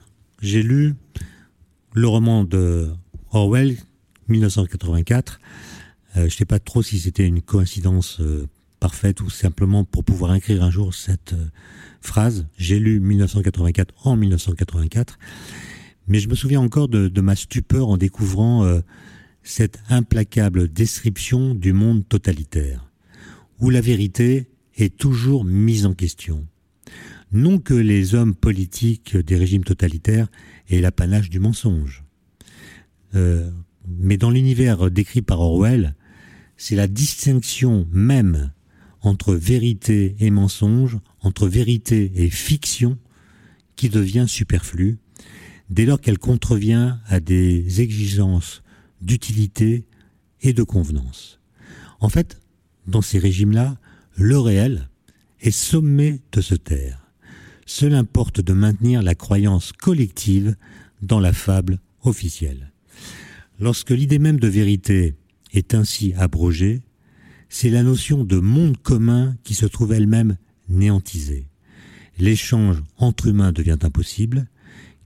j'ai lu le roman de Orwell, 1984. Euh, je ne sais pas trop si c'était une coïncidence euh, parfaite ou simplement pour pouvoir écrire un jour cette euh, phrase. J'ai lu 1984 en 1984, mais je me souviens encore de, ma stupeur en découvrant cette implacable description du monde totalitaire, où la vérité est toujours mise en question. Non que les hommes politiques des régimes totalitaires aient l'apanage du mensonge. Mais dans l'univers décrit par Orwell, c'est la distinction même entre vérité et mensonge, entre vérité et fiction, qui devient superflue, dès lors qu'elle contrevient à des exigences d'utilité et de convenance. En fait, dans ces régimes-là, le réel est sommé de se taire. Seul importe de maintenir la croyance collective dans la fable officielle. Lorsque l'idée même de vérité est ainsi abrogée, c'est la notion de monde commun qui se trouve elle-même néantisée. L'échange entre humains devient impossible,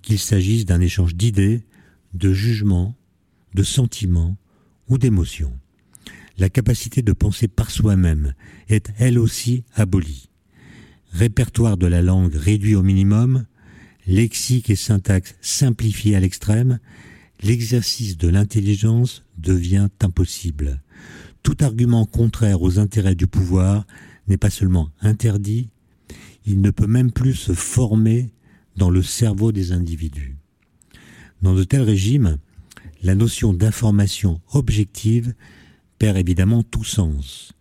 qu'il s'agisse d'un échange d'idées, de jugements, de sentiments ou d'émotions. La capacité de penser par soi-même est elle aussi abolie. Répertoire de la langue réduit au minimum, lexique et syntaxe simplifiés à l'extrême, l'exercice de l'intelligence devient impossible. Tout argument contraire aux intérêts du pouvoir n'est pas seulement interdit, il ne peut même plus se former dans le cerveau des individus. Dans de tels régimes, la notion d'information objective perd évidemment tout sens.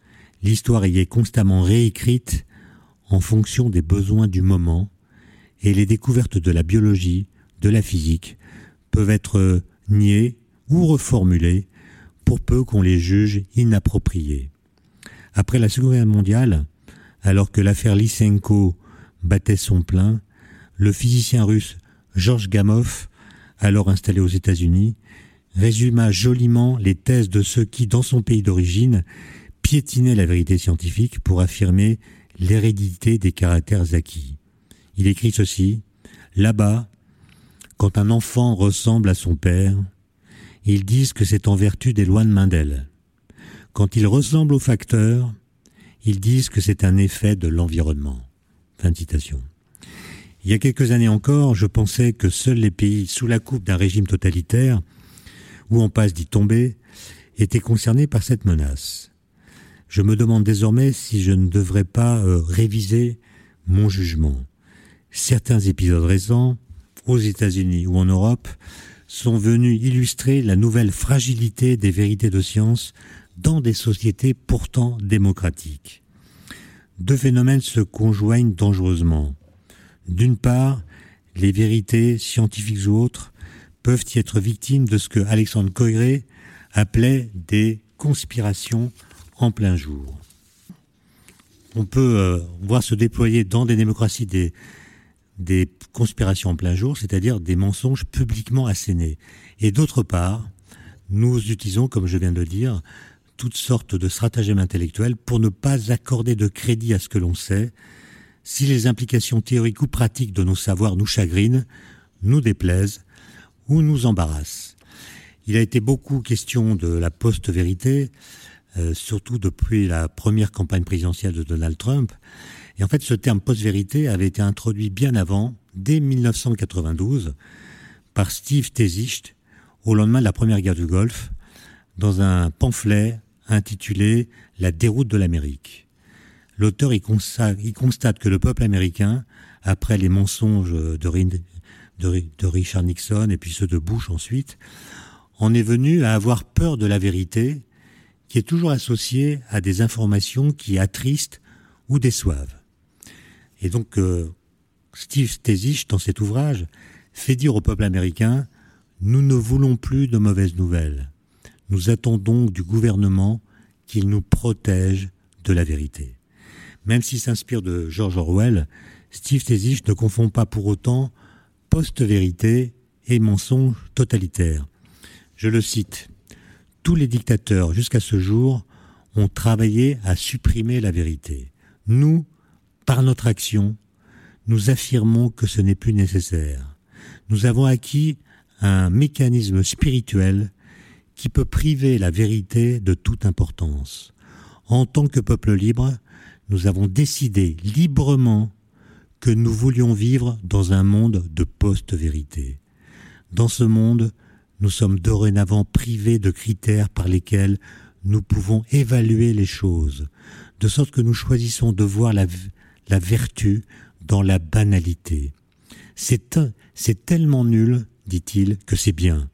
L'histoire y est constamment réécrite en fonction des besoins du moment, et les découvertes de la biologie, de la physique, peuvent être niées ou reformulées pour peu qu'on les juge inappropriées. Après la Seconde Guerre mondiale, alors que l'affaire Lysenko battait son plein, le physicien russe Georges Gamow, alors installé aux États-Unis, résuma joliment les thèses de ceux qui, dans son pays d'origine, piétinaient la vérité scientifique pour affirmer l'hérédité des caractères acquis. Il écrit ceci Là-bas, quand un enfant ressemble à son père, ils disent que c'est en vertu des lois de Mendel. Quand il ressemble au facteur, ils disent que c'est un effet de l'environnement. Fin citation. Il y a quelques années encore, je pensais que seuls les pays sous la coupe d'un régime totalitaire, où on passe d'y tomber, étaient concernés par cette menace. Je me demande désormais si je ne devrais pas euh, réviser mon jugement. Certains épisodes récents, aux États-Unis ou en Europe, sont venus illustrer la nouvelle fragilité des vérités de science dans des sociétés pourtant démocratiques. Deux phénomènes se conjoignent dangereusement. D'une part, les vérités, scientifiques ou autres, peuvent y être victimes de ce que Alexandre Coiré appelait des conspirations en plein jour. On peut euh, voir se déployer dans des démocraties des, des conspirations en plein jour, c'est-à-dire des mensonges publiquement assénés. Et d'autre part, nous utilisons, comme je viens de le dire, toutes sortes de stratagèmes intellectuels pour ne pas accorder de crédit à ce que l'on sait, si les implications théoriques ou pratiques de nos savoirs nous chagrinent, nous déplaisent ou nous embarrassent. Il a été beaucoup question de la post-vérité, euh, surtout depuis la première campagne présidentielle de Donald Trump, et en fait, ce terme post-vérité avait été introduit bien avant, dès 1992, par Steve Tesicht, au lendemain de la première guerre du Golfe, dans un pamphlet intitulé La déroute de l'Amérique. L'auteur y constate, que le peuple américain, après les mensonges de Richard Nixon et puis ceux de Bush ensuite, en est venu à avoir peur de la vérité qui est toujours associée à des informations qui attristent ou déçoivent. Et donc, euh, Steve Stesich, dans cet ouvrage, fait dire au peuple américain Nous ne voulons plus de mauvaises nouvelles. Nous attendons du gouvernement qu'il nous protège de la vérité. Même s'il s'inspire de George Orwell, Steve Stesich ne confond pas pour autant post-vérité et mensonge totalitaire. Je le cite Tous les dictateurs jusqu'à ce jour ont travaillé à supprimer la vérité. Nous, par notre action, nous affirmons que ce n'est plus nécessaire. Nous avons acquis un mécanisme spirituel qui peut priver la vérité de toute importance. En tant que peuple libre, nous avons décidé librement que nous voulions vivre dans un monde de post-vérité. Dans ce monde, nous sommes dorénavant privés de critères par lesquels nous pouvons évaluer les choses, de sorte que nous choisissons de voir la, la vertu dans la banalité. C'est tellement nul, dit-il, que c'est bien.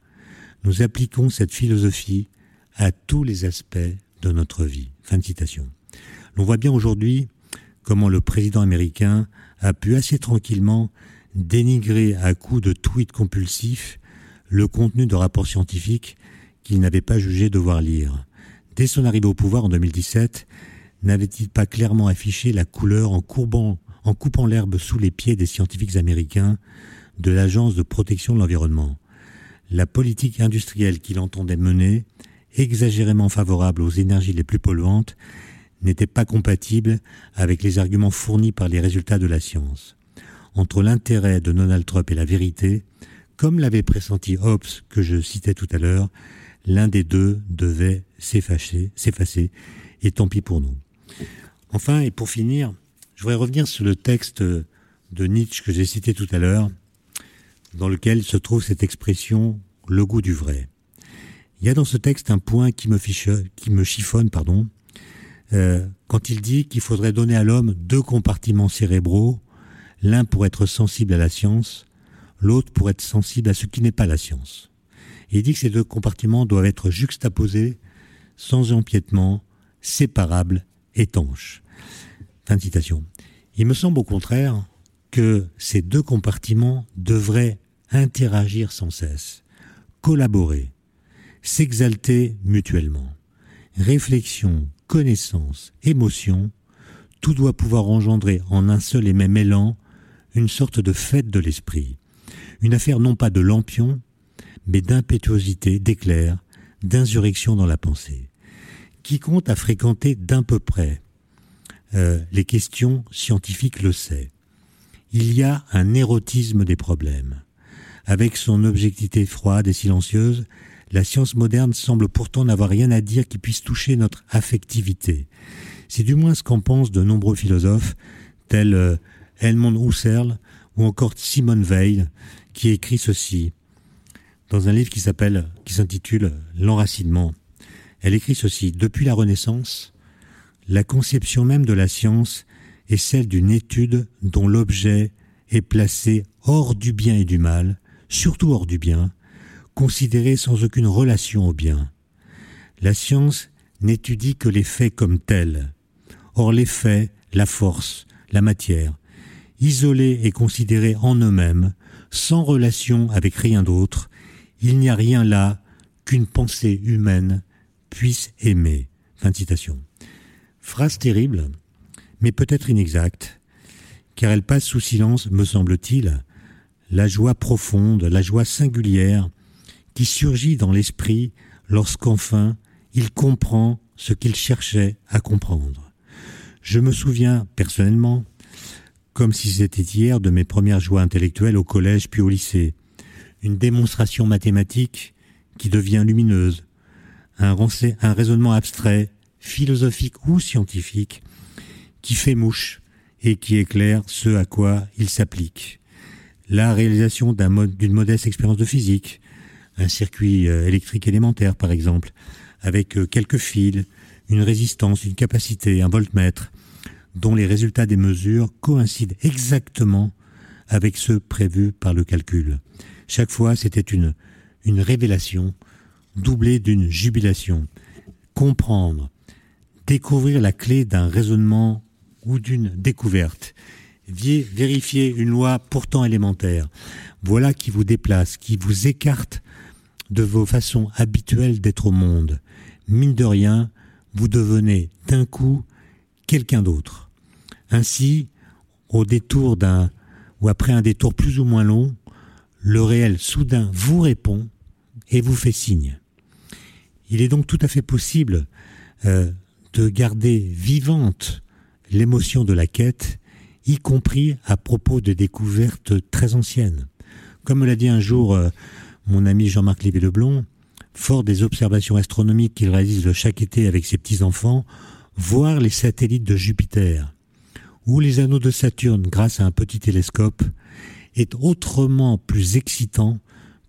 Nous appliquons cette philosophie à tous les aspects de notre vie. Fin de citation. On voit bien aujourd'hui comment le président américain a pu assez tranquillement dénigrer à coups de tweets compulsifs le contenu de rapports scientifiques qu'il n'avait pas jugé devoir lire. Dès son arrivée au pouvoir en 2017, n'avait-il pas clairement affiché la couleur en courbant, en coupant l'herbe sous les pieds des scientifiques américains de l'Agence de protection de l'environnement? La politique industrielle qu'il entendait mener, exagérément favorable aux énergies les plus polluantes, n'était pas compatible avec les arguments fournis par les résultats de la science. Entre l'intérêt de Donald Trump et la vérité, comme l'avait pressenti Hobbes que je citais tout à l'heure, l'un des deux devait s'effacer, s'effacer, et tant pis pour nous. Enfin, et pour finir, je voudrais revenir sur le texte de Nietzsche que j'ai cité tout à l'heure, dans lequel se trouve cette expression le goût du vrai. Il y a dans ce texte un point qui me, chiffonne, pardon, euh, quand il dit qu'il faudrait donner à l'homme deux compartiments cérébraux, l'un pour être sensible à la science, l'autre pour être sensible à ce qui n'est pas la science. Il dit que ces deux compartiments doivent être juxtaposés, sans empiètement, séparables, étanches. Fin. Il me semble au contraire que ces deux compartiments devraient interagir sans cesse, collaborer, s'exalter mutuellement. Réflexion, connaissance, émotion, tout doit pouvoir engendrer en un seul et même élan une sorte de fête de l'esprit, une affaire non pas de lampion, mais d'impétuosité, d'éclair, d'insurrection dans la pensée. Quiconque a fréquenté d'un peu près euh, les questions scientifiques le sait. Il y a un érotisme des problèmes. Avec son objectivité froide et silencieuse, la science moderne semble pourtant n'avoir rien à dire qui puisse toucher notre affectivité. C'est du moins ce qu'en pensent de nombreux philosophes, tels euh, Edmond Husserl ou encore Simone Weil, qui écrit ceci dans un livre qui s'appelle, qui s'intitule L'enracinement. Elle écrit ceci Depuis la Renaissance, la conception même de la science est celle d'une étude dont l'objet est placé hors du bien et du mal, surtout hors du bien, considéré sans aucune relation au bien. La science n'étudie que les faits comme tels. Or les faits, la force, la matière, isolés et considérés en eux-mêmes, sans relation avec rien d'autre, il n'y a rien là qu'une pensée humaine puisse aimer. Fin de citation. Phrase terrible, mais peut-être inexacte, car elle passe sous silence, me semble-t-il, la joie profonde, la joie singulière qui surgit dans l'esprit lorsqu'enfin il comprend ce qu'il cherchait à comprendre. Je me souviens personnellement, comme si c'était hier, de mes premières joies intellectuelles au collège puis au lycée. Une démonstration mathématique qui devient lumineuse, un, raisonnement abstrait, philosophique ou scientifique, qui fait mouche et qui éclaire ce à quoi il s'applique. La réalisation d'une modeste expérience de physique, un circuit euh, électrique élémentaire par exemple, avec euh, quelques fils, une résistance, une capacité, un voltmètre, dont les résultats des mesures coïncident exactement avec ceux prévus par le calcul. Chaque fois, c'était une, une révélation doublée d'une jubilation. Comprendre, découvrir la clé d'un raisonnement ou d'une découverte, vérifier une loi pourtant élémentaire, voilà qui vous déplace, qui vous écarte de vos façons habituelles d'être au monde. Mine de rien, vous devenez d'un coup quelqu'un d'autre. Ainsi, au détour d'un ou après un détour plus ou moins long, le réel soudain vous répond et vous fait signe. Il est donc tout à fait possible euh, de garder vivante l'émotion de la quête, y compris à propos de découvertes très anciennes. Comme me l'a dit un jour euh, mon ami Jean-Marc Lévy-Leblond, fort des observations astronomiques qu'il réalise chaque été avec ses petits-enfants, voir les satellites de Jupiter ou les anneaux de Saturne grâce à un petit télescope est autrement plus excitant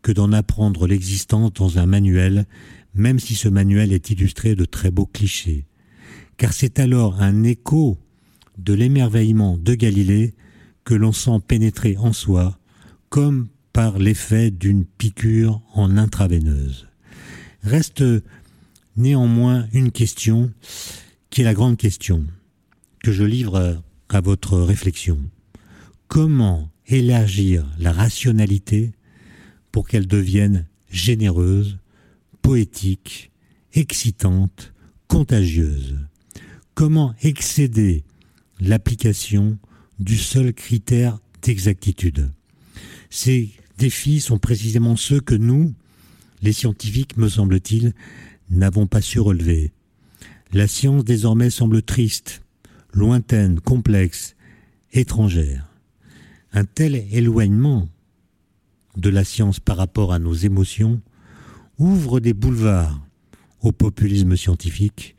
que d'en apprendre l'existence dans un manuel, même si ce manuel est illustré de très beaux clichés. Car c'est alors un écho de l'émerveillement de Galilée que l'on sent pénétrer en soi, comme par l'effet d'une piqûre en intraveineuse. Reste néanmoins une question qui est la grande question que je livre à votre réflexion. Comment élargir la rationalité pour qu'elle devienne généreuse, poétique, excitante, contagieuse Comment excéder l'application du seul critère d'exactitude? Ces défis sont précisément ceux que nous, les scientifiques, me semble-t-il, n'avons pas su relever. La science désormais semble triste, lointaine, complexe, étrangère. Un tel éloignement de la science par rapport à nos émotions ouvre des boulevards au populisme scientifique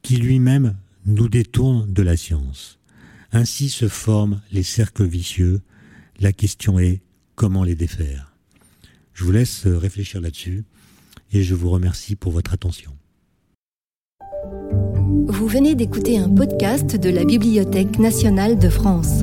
qui lui-même nous détourne de la science. Ainsi se forment les cercles vicieux. La question est comment les défaire? Je vous laisse réfléchir là-dessus et je vous remercie pour votre attention. Vous venez d'écouter un podcast de la Bibliothèque nationale de France.